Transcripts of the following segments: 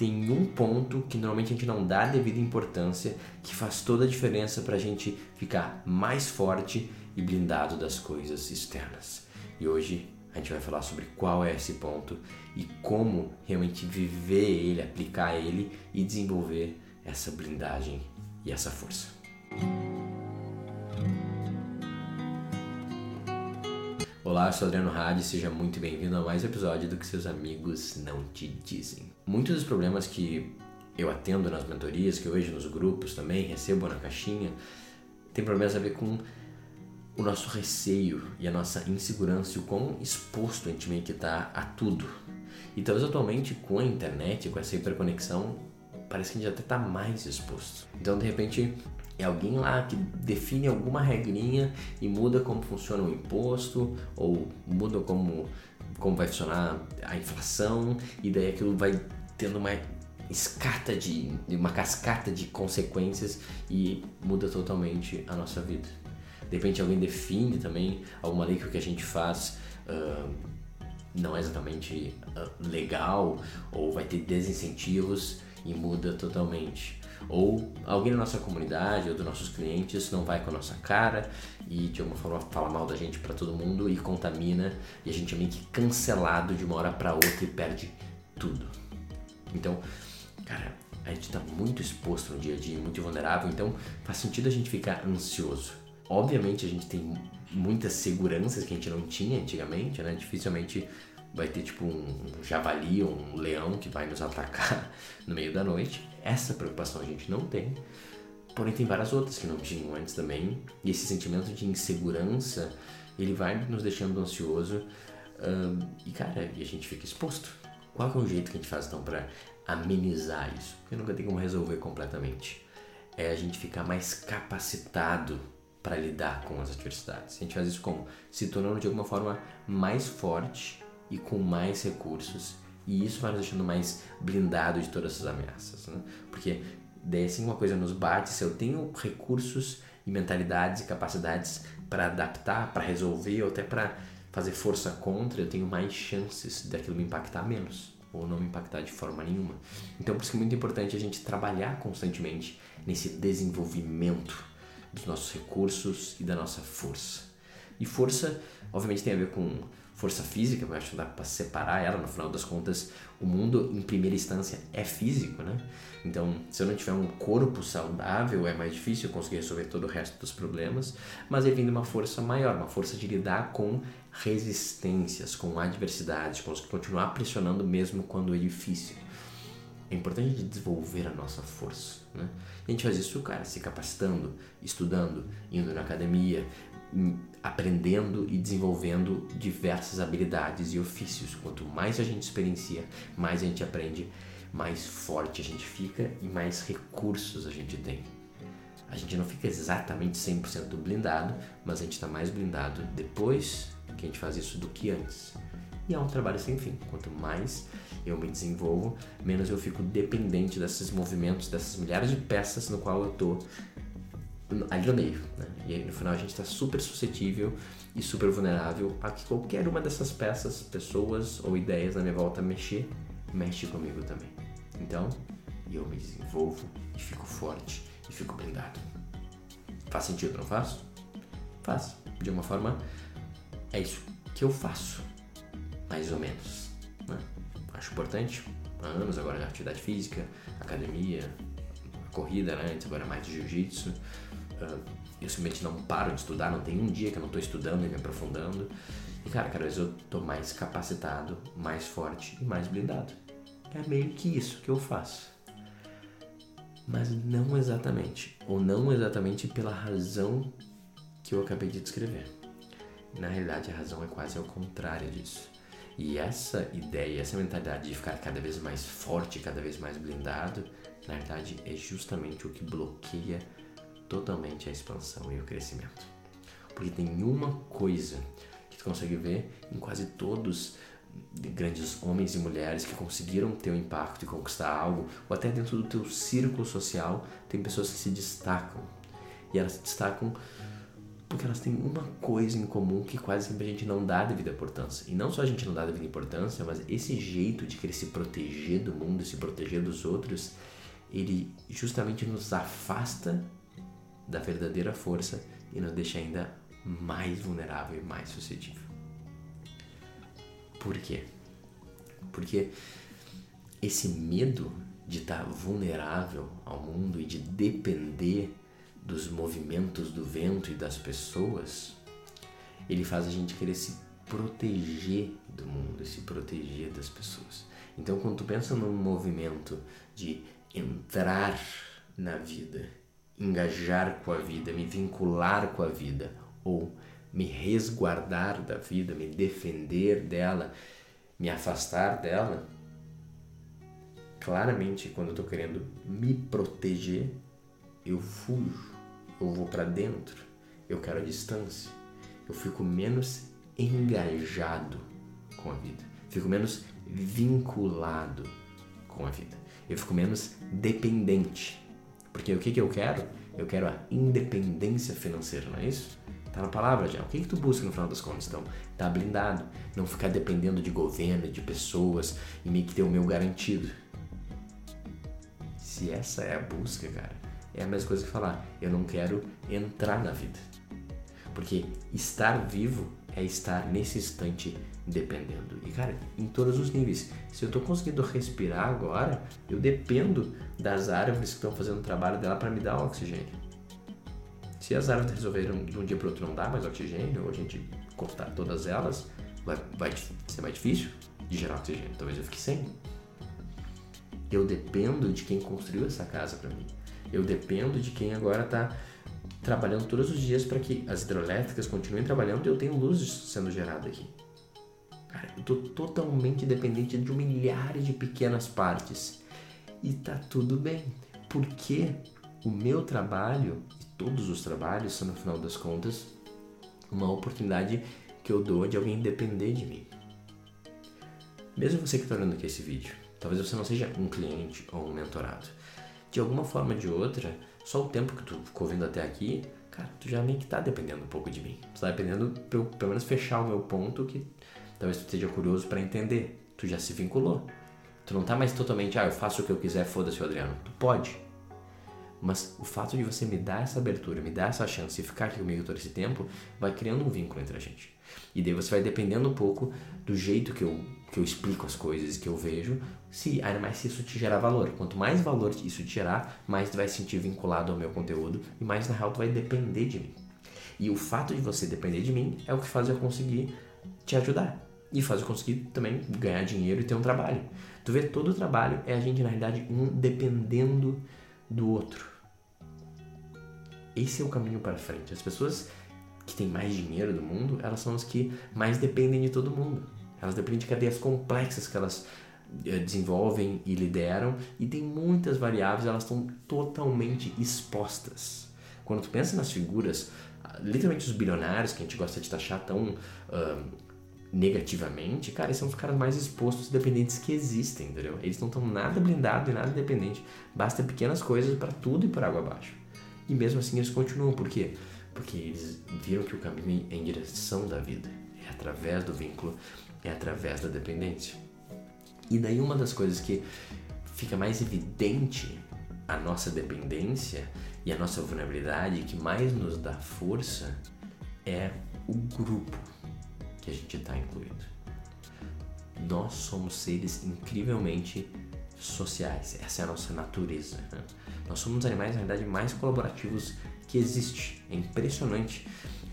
tem um ponto que normalmente a gente não dá devida importância, que faz toda a diferença para a gente ficar mais forte e blindado das coisas externas. E hoje a gente vai falar sobre qual é esse ponto e como realmente viver ele, aplicar ele e desenvolver essa blindagem e essa força. Olá, sou Adriano Hadi, seja muito bem-vindo a mais um episódio do que seus amigos não te dizem. Muitos dos problemas que eu atendo nas mentorias, que eu vejo nos grupos também, recebo na caixinha, tem problemas a ver com o nosso receio e a nossa insegurança e o quão exposto a gente meio que está a tudo. E talvez atualmente com a internet, com essa hiperconexão, parece que a gente até está mais exposto. Então, de repente, é alguém lá que define alguma regrinha e muda como funciona o imposto ou muda como, como vai funcionar a inflação e daí aquilo vai tendo uma escata de uma cascata de consequências e muda totalmente a nossa vida. De repente alguém define também alguma lei que o que a gente faz uh, não é exatamente uh, legal ou vai ter desincentivos e muda totalmente. Ou alguém da nossa comunidade ou dos nossos clientes não vai com a nossa cara e de alguma forma fala mal da gente para todo mundo e contamina e a gente é meio que cancelado de uma hora para outra e perde tudo. Então, cara, a gente está muito exposto no dia a dia, muito vulnerável, então faz sentido a gente ficar ansioso. Obviamente a gente tem muitas seguranças que a gente não tinha antigamente, né? Dificilmente vai ter tipo um, javali ou um leão que vai nos atacar no meio da noite. Essa preocupação a gente não tem. Porém tem várias outras que não tinham antes também. E esse sentimento de insegurança, ele vai nos deixando ansioso. e cara, e a gente fica exposto. Qual é o jeito que a gente faz então para amenizar isso? Porque nunca tem como resolver completamente. É a gente ficar mais capacitado para lidar com as adversidades. A gente faz isso como? Se tornando de alguma forma mais forte e com mais recursos. E isso vai nos deixando mais blindado de todas essas ameaças. Né? Porque daí assim uma coisa nos bate, se eu tenho recursos e mentalidades e capacidades para adaptar, para resolver ou até para fazer força contra, eu tenho mais chances daquilo me impactar menos ou não me impactar de forma nenhuma. Então por isso que é muito importante a gente trabalhar constantemente nesse desenvolvimento dos nossos recursos e da nossa força. E força, obviamente, tem a ver com força física, mas acho que dá para separar ela, no final das contas, o mundo em primeira instância é físico, né? Então, se eu não tiver um corpo saudável, é mais difícil eu conseguir resolver todo o resto dos problemas, mas aí vem uma força maior, uma força de lidar com resistências, com adversidades, continuar pressionando mesmo quando é difícil. É importante desenvolver a nossa força, né? E a gente faz isso, cara, se capacitando, estudando, indo na academia, aprendendo e desenvolvendo diversas habilidades e ofícios. Quanto mais a gente experiencia, mais a gente aprende, mais forte a gente fica e mais recursos a gente tem. A gente não fica exatamente 100% blindado, mas a gente está mais blindado depois que a gente faz isso do que antes. E é um trabalho sem fim. Quanto mais eu me desenvolvo, menos eu fico dependente desses movimentos, dessas milhares de peças no qual eu tô ali no meio. Né? E aí, no final a gente está super suscetível e super vulnerável a que qualquer uma dessas peças, pessoas ou ideias na minha volta mexer, mexe comigo também. Então, eu me desenvolvo e fico forte e fico blindado. Faz sentido, não faz? Faz. De uma forma, é isso que eu faço, mais ou menos. Né? acho importante. Há anos agora de atividade física, academia, corrida, né? Antes agora mais de jiu-jitsu. Uh, eu simplesmente não paro de estudar, não tem um dia que eu não estou estudando e me aprofundando. E cara, cada vez eu estou mais capacitado, mais forte e mais blindado. É meio que isso que eu faço. Mas não exatamente, ou não exatamente pela razão que eu acabei de descrever. Na realidade, a razão é quase ao contrário disso. E essa ideia, essa mentalidade de ficar cada vez mais forte, cada vez mais blindado, na verdade é justamente o que bloqueia totalmente a expansão e o crescimento. Porque tem uma coisa que tu consegue ver em quase todos grandes homens e mulheres que conseguiram ter um impacto e conquistar algo, ou até dentro do teu círculo social, tem pessoas que se destacam. E elas se destacam Porque elas têm uma coisa em comum que quase sempre a gente não dá devida importância. E não só a gente não dá devida importância, mas esse jeito de querer se proteger do mundo, se proteger dos outros, ele justamente nos afasta da verdadeira força e nos deixa ainda mais vulnerável e mais suscetível. Por quê? Porque esse medo de estar vulnerável ao mundo e de depender dos movimentos do vento e das pessoas, ele faz a gente querer se proteger do mundo, se proteger das pessoas. Então, quando tu pensa num movimento de entrar na vida, engajar com a vida, me vincular com a vida, ou me resguardar da vida, me defender dela, me afastar dela, claramente quando eu estou querendo me proteger, eu fujo, eu vou para dentro, eu quero a distância, eu fico menos engajado com a vida, fico menos vinculado com a vida, eu fico menos dependente. Porque o que, que eu quero? Eu quero a independência financeira, não é isso? Tá na palavra já. O que, que tu busca no final das contas? Então, tá blindado. Não ficar dependendo de governo, de pessoas e meio que ter o meu garantido. Se essa é a busca, cara, é a mesma coisa que falar: eu não quero entrar na vida. Porque estar vivo é estar nesse instante dependendo. E cara, em todos os níveis. Se eu tô conseguindo respirar agora, eu dependo das árvores que estão fazendo o trabalho dela para me dar oxigênio. Se as árvores resolveram de um dia para outro não dar mais oxigênio, ou a gente cortar todas elas, vai, vai ser mais difícil de gerar oxigênio. Talvez eu fique sem. Eu dependo de quem construiu essa casa para mim. Eu dependo de quem agora está trabalhando todos os dias para que as hidrelétricas continuem trabalhando e eu tenho luz sendo gerada aqui. Cara, eu tô totalmente dependente de milhares de pequenas partes. E tá tudo bem, porque o meu trabalho e todos os trabalhos são, no final das contas, uma oportunidade que eu dou de alguém depender de mim. Mesmo você que está olhando aqui esse vídeo, talvez você não seja um cliente ou um mentorado. De alguma forma ou de outra, só o tempo que tu ficou vindo até aqui, cara, tu já meio que tá dependendo um pouco de mim. Tu tá dependendo, pelo, pelo menos, fechar o meu ponto que talvez tu esteja curioso para entender. Tu já se vinculou. Tu não tá mais totalmente, ah, eu faço o que eu quiser, foda-se Adriano. Tu pode. Mas o fato de você me dar essa abertura, me dar essa chance e ficar aqui comigo todo esse tempo, vai criando um vínculo entre a gente. E daí você vai dependendo um pouco do jeito que eu, que eu explico as coisas, que eu vejo, se ainda mais se isso te gerar valor. Quanto mais valor isso te gerar, mais tu vai se sentir vinculado ao meu conteúdo e mais na real tu vai depender de mim. E o fato de você depender de mim é o que faz eu conseguir te ajudar. E faz eu conseguir também ganhar dinheiro e ter um trabalho. Tu vê, todo o trabalho é a gente, na realidade, um dependendo do outro. Esse é o caminho para frente. As pessoas que têm mais dinheiro do mundo, elas são as que mais dependem de todo mundo. Elas dependem de cadeias complexas que elas eh, desenvolvem e lideram e tem muitas variáveis, elas estão totalmente expostas. Quando tu pensa nas figuras, literalmente os bilionários que a gente gosta de taxar tão uh, negativamente, cara, são os caras mais expostos e dependentes que existem, entendeu? Eles não estão nada blindados e nada dependente. Basta pequenas coisas para tudo e por água abaixo. E mesmo assim eles continuam, por quê? Porque eles viram que o caminho é em direção da vida, é através do vínculo, é através da dependência. E daí uma das coisas que fica mais evidente a nossa dependência e a nossa vulnerabilidade, que mais nos dá força, é o grupo que a gente está incluído. Nós somos seres incrivelmente sociais, essa é a nossa natureza. Né? Nós somos os animais, na verdade, mais colaborativos que existe. É impressionante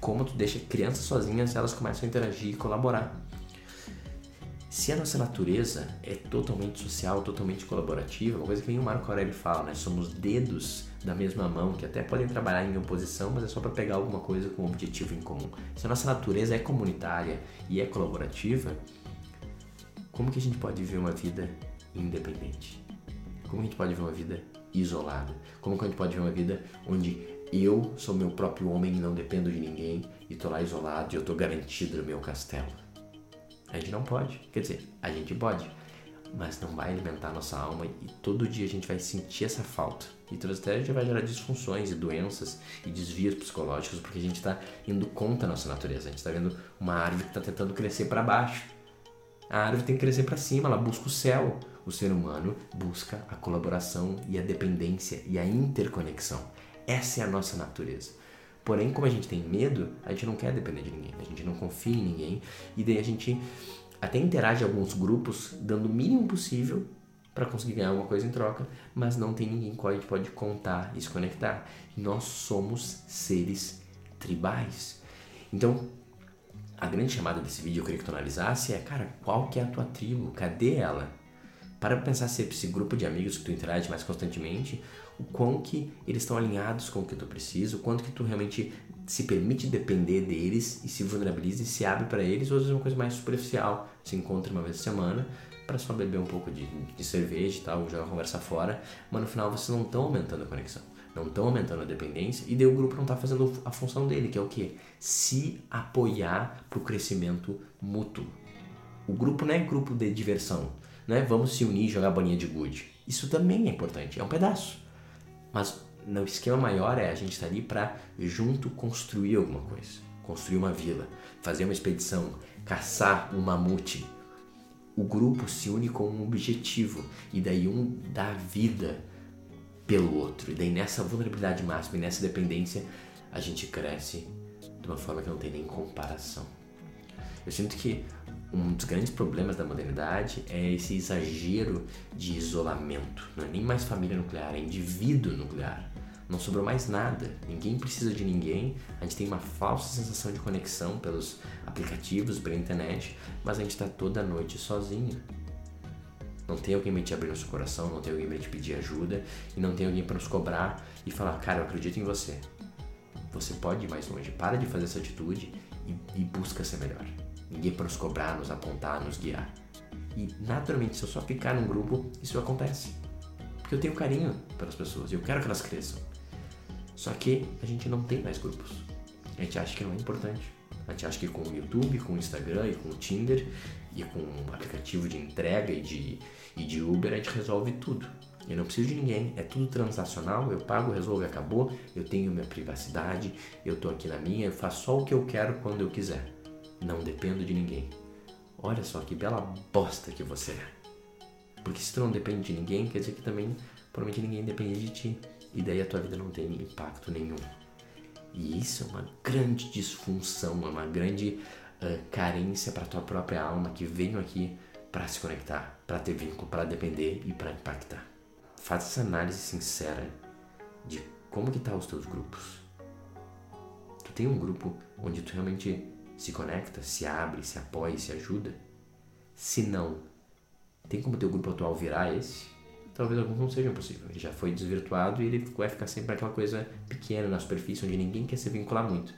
como tu deixa crianças sozinhas, elas começam a interagir e colaborar. Se a nossa natureza é totalmente social, totalmente colaborativa, uma coisa que o Marco Aurélio fala, né? Somos dedos da mesma mão que até podem trabalhar em oposição, mas é só para pegar alguma coisa com um objetivo em comum. Se a nossa natureza é comunitária e é colaborativa, como que a gente pode viver uma vida independente? Como a gente pode viver uma vida isolada? Como que a gente pode viver uma vida onde eu sou meu próprio homem e não dependo de ninguém e tô lá isolado e eu tô garantido no meu castelo? A gente não pode. Quer dizer, a gente pode. mas não vai alimentar a nossa alma e todo dia a gente vai sentir essa falta. E todas as já vai gerar disfunções e doenças e desvios psicológicos porque a gente está indo contra a nossa natureza. A gente está vendo uma árvore que está tentando crescer para baixo. A árvore tem que crescer para cima, ela busca o céu. O ser humano busca a colaboração e a dependência e a interconexão. Essa é a nossa natureza. Porém, como a gente tem medo, a gente não quer depender de ninguém, a gente não confia em ninguém e daí a gente até interage em alguns grupos dando o mínimo possível para conseguir ganhar alguma coisa em troca, mas não tem ninguém com a gente pode contar e se conectar. Nós somos seres tribais. Então, a grande chamada desse vídeo eu queria que tu analisasse é, cara, qual que é a tua tribo? Cadê ela? Para pensar se esse grupo de amigos que tu interage mais constantemente, o quão que eles estão alinhados com o que tu precisa, o quanto que tu realmente se permite depender deles e se vulnerabiliza e se abre para eles, ou às vezes é uma coisa mais superficial, se encontra uma vez por semana para só beber um pouco de, de cerveja e tal, jogar conversa fora, mas no final vocês não estão aumentando a conexão, não estão aumentando a dependência e daí o grupo não está fazendo a função dele, que é o que? Se apoiar para o crescimento mútuo. O grupo não é grupo de diversão, não é vamos se unir e jogar bolinha de gude. Isso também é importante, é um pedaço. Mas no esquema maior é a gente estar tá ali para junto construir alguma coisa, construir uma vila, fazer uma expedição, caçar um mamute. O grupo se une com um objetivo e daí um dá vida pelo outro. E daí nessa vulnerabilidade máxima e nessa dependência a gente cresce de uma forma que não tem nem comparação. Eu sinto que um dos grandes problemas da modernidade é esse exagero de isolamento. Não é nem mais família nuclear, é indivíduo nuclear. Não sobrou mais nada, ninguém precisa de ninguém, a gente tem uma falsa sensação de conexão pelos aplicativos, pela internet, mas a gente está toda noite sozinho. Não tem alguém para te abrir nosso coração, não tem alguém para te pedir ajuda e não tem alguém para nos cobrar e falar: Cara, eu acredito em você. Você pode ir mais longe. Para de fazer essa atitude e, e busca ser melhor. Ninguém para nos cobrar, nos apontar, nos guiar. E naturalmente, se eu só ficar num grupo, isso acontece. Porque eu tenho carinho pelas pessoas e eu quero que elas cresçam. Só que a gente não tem mais grupos. A gente acha que não é importante. A gente acha que com o YouTube, com o Instagram e com o Tinder e com o aplicativo de entrega e de, e de Uber a gente resolve tudo. Eu não preciso de ninguém, é tudo transacional, eu pago, resolvo acabou, eu tenho minha privacidade, eu tô aqui na minha, eu faço só o que eu quero quando eu quiser. Não dependo de ninguém. Olha só que bela bosta que você é. Porque se tu não depende de ninguém, quer dizer que também provavelmente ninguém depende de ti e daí a tua vida não tem impacto nenhum. E isso é uma grande disfunção, é uma grande uh, carência para tua própria alma que veio aqui para se conectar, para ter vínculo, para depender e para impactar. Faz essa análise sincera de como que tá os teus grupos. Tu tem um grupo onde tu realmente se conecta, se abre, se apoia, se ajuda? Se não, tem como teu grupo atual virar esse? talvez alguns não sejam possíveis. Ele já foi desvirtuado e ele vai ficar sempre aquela coisa pequena na superfície, onde ninguém quer se vincular muito.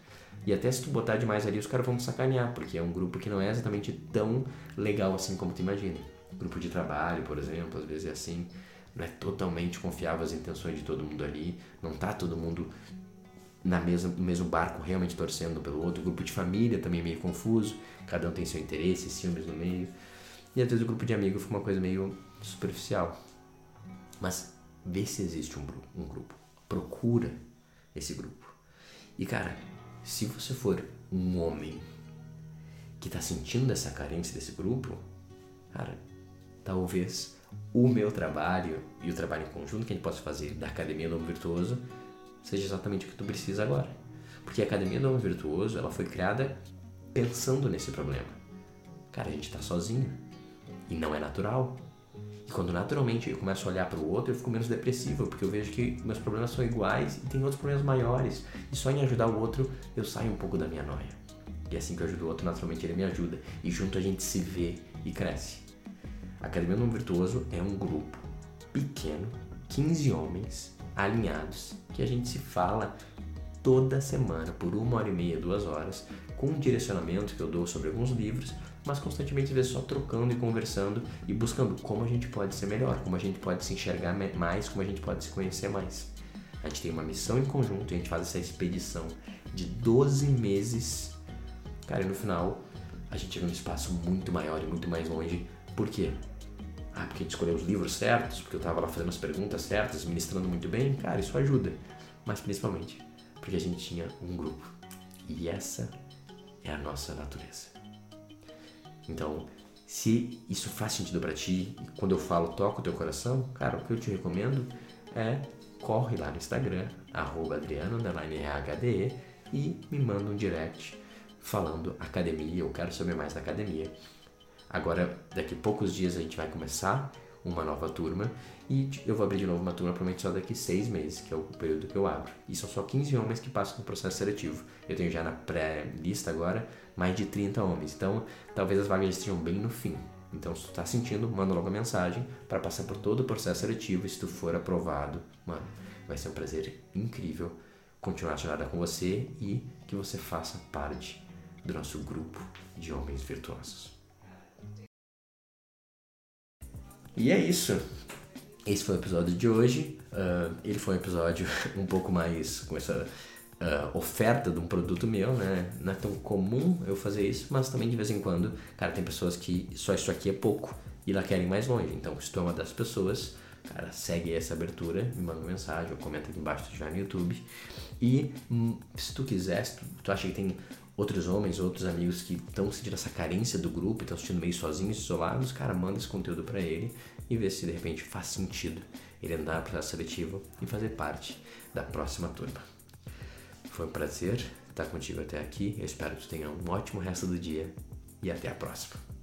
E até se tu botar demais ali, os caras vão te sacanear, porque é um grupo que não é exatamente tão legal assim como tu imagina. Grupo de trabalho, por exemplo, às vezes é assim, não é totalmente confiável as intenções de todo mundo ali, não tá todo mundo na mesma, no mesmo barco realmente torcendo pelo outro. O grupo de família também é meio confuso, cada um tem seu interesse, ciúmes no meio. E às vezes o grupo de amigos fica uma coisa meio superficial. Mas vê se existe um, um grupo. Procura esse grupo. E cara, se você for um homem que está sentindo essa carência desse grupo, cara, talvez o meu trabalho e o trabalho em conjunto que a gente possa fazer da Academia do Homem Virtuoso seja exatamente o que tu precisa agora. Porque a Academia do Homem Virtuoso, ela foi criada pensando nesse problema. Cara, a gente está sozinho e não é natural. E quando naturalmente eu começo a olhar para o outro, eu fico menos depressivo, porque eu vejo que meus problemas são iguais e tem outros problemas maiores. E só em ajudar o outro, eu saio um pouco da minha noia. E assim que eu ajudo o outro, naturalmente ele me ajuda. E junto a gente se vê e cresce. A Academia do Virtuoso é um grupo pequeno, 15 homens alinhados, que a gente se fala toda semana por uma hora e meia, duas horas, com um direcionamento que eu dou sobre alguns livros mas constantemente às vezes só trocando e conversando e buscando como a gente pode ser melhor, como a gente pode se enxergar mais, como a gente pode se conhecer mais. A gente tem uma missão em conjunto e a gente faz essa expedição de 12 meses. Cara, e no final a gente chega num espaço muito maior e muito mais longe. Por quê? Ah, porque a gente escolheu os livros certos, porque eu estava lá fazendo as perguntas certas, ministrando muito bem. Cara, isso ajuda. Mas principalmente porque a gente tinha um grupo. E essa é a nossa natureza. Então, se isso faz sentido para ti, e quando eu falo toca o teu coração, cara, o que eu te recomendo é corre lá no Instagram, arroba e me manda um direct falando academia, eu quero saber mais da academia. Agora, daqui a poucos dias a gente vai começar uma nova turma e eu vou abrir de novo uma turma provavelmente só daqui seis meses, que é o período que eu abro. E são só 15 homens que passam no processo seletivo. Eu tenho já na pré-lista agora mais de 30 homens, então talvez as vagas estejam bem no fim. Então, se tu tá sentindo, manda logo a mensagem para passar por todo o processo seletivo e se tu for aprovado, mano, vai ser um prazer incrível continuar a jornada com você e que você faça parte do nosso grupo de homens virtuosos. E é isso. Esse foi o episódio de hoje. Uh, ele foi um episódio um pouco mais com essa uh, oferta de um produto meu, né? Não é tão comum eu fazer isso, mas também de vez em quando, cara, tem pessoas que só isso aqui é pouco e lá querem mais longe. Então, se tu é uma das pessoas, cara, segue essa abertura, me manda uma mensagem ou comenta aqui embaixo já no YouTube. E hum, se tu quiser, se tu, tu acha que tem outros homens, outros amigos que estão sentindo essa carência do grupo estão se sentindo meio sozinhos, isolados, cara, manda esse conteúdo para ele e vê se de repente faz sentido ele andar no processo seletivo e fazer parte da próxima turma. Foi um prazer estar contigo até aqui. Eu espero que tu tenha um ótimo resto do dia e até a próxima.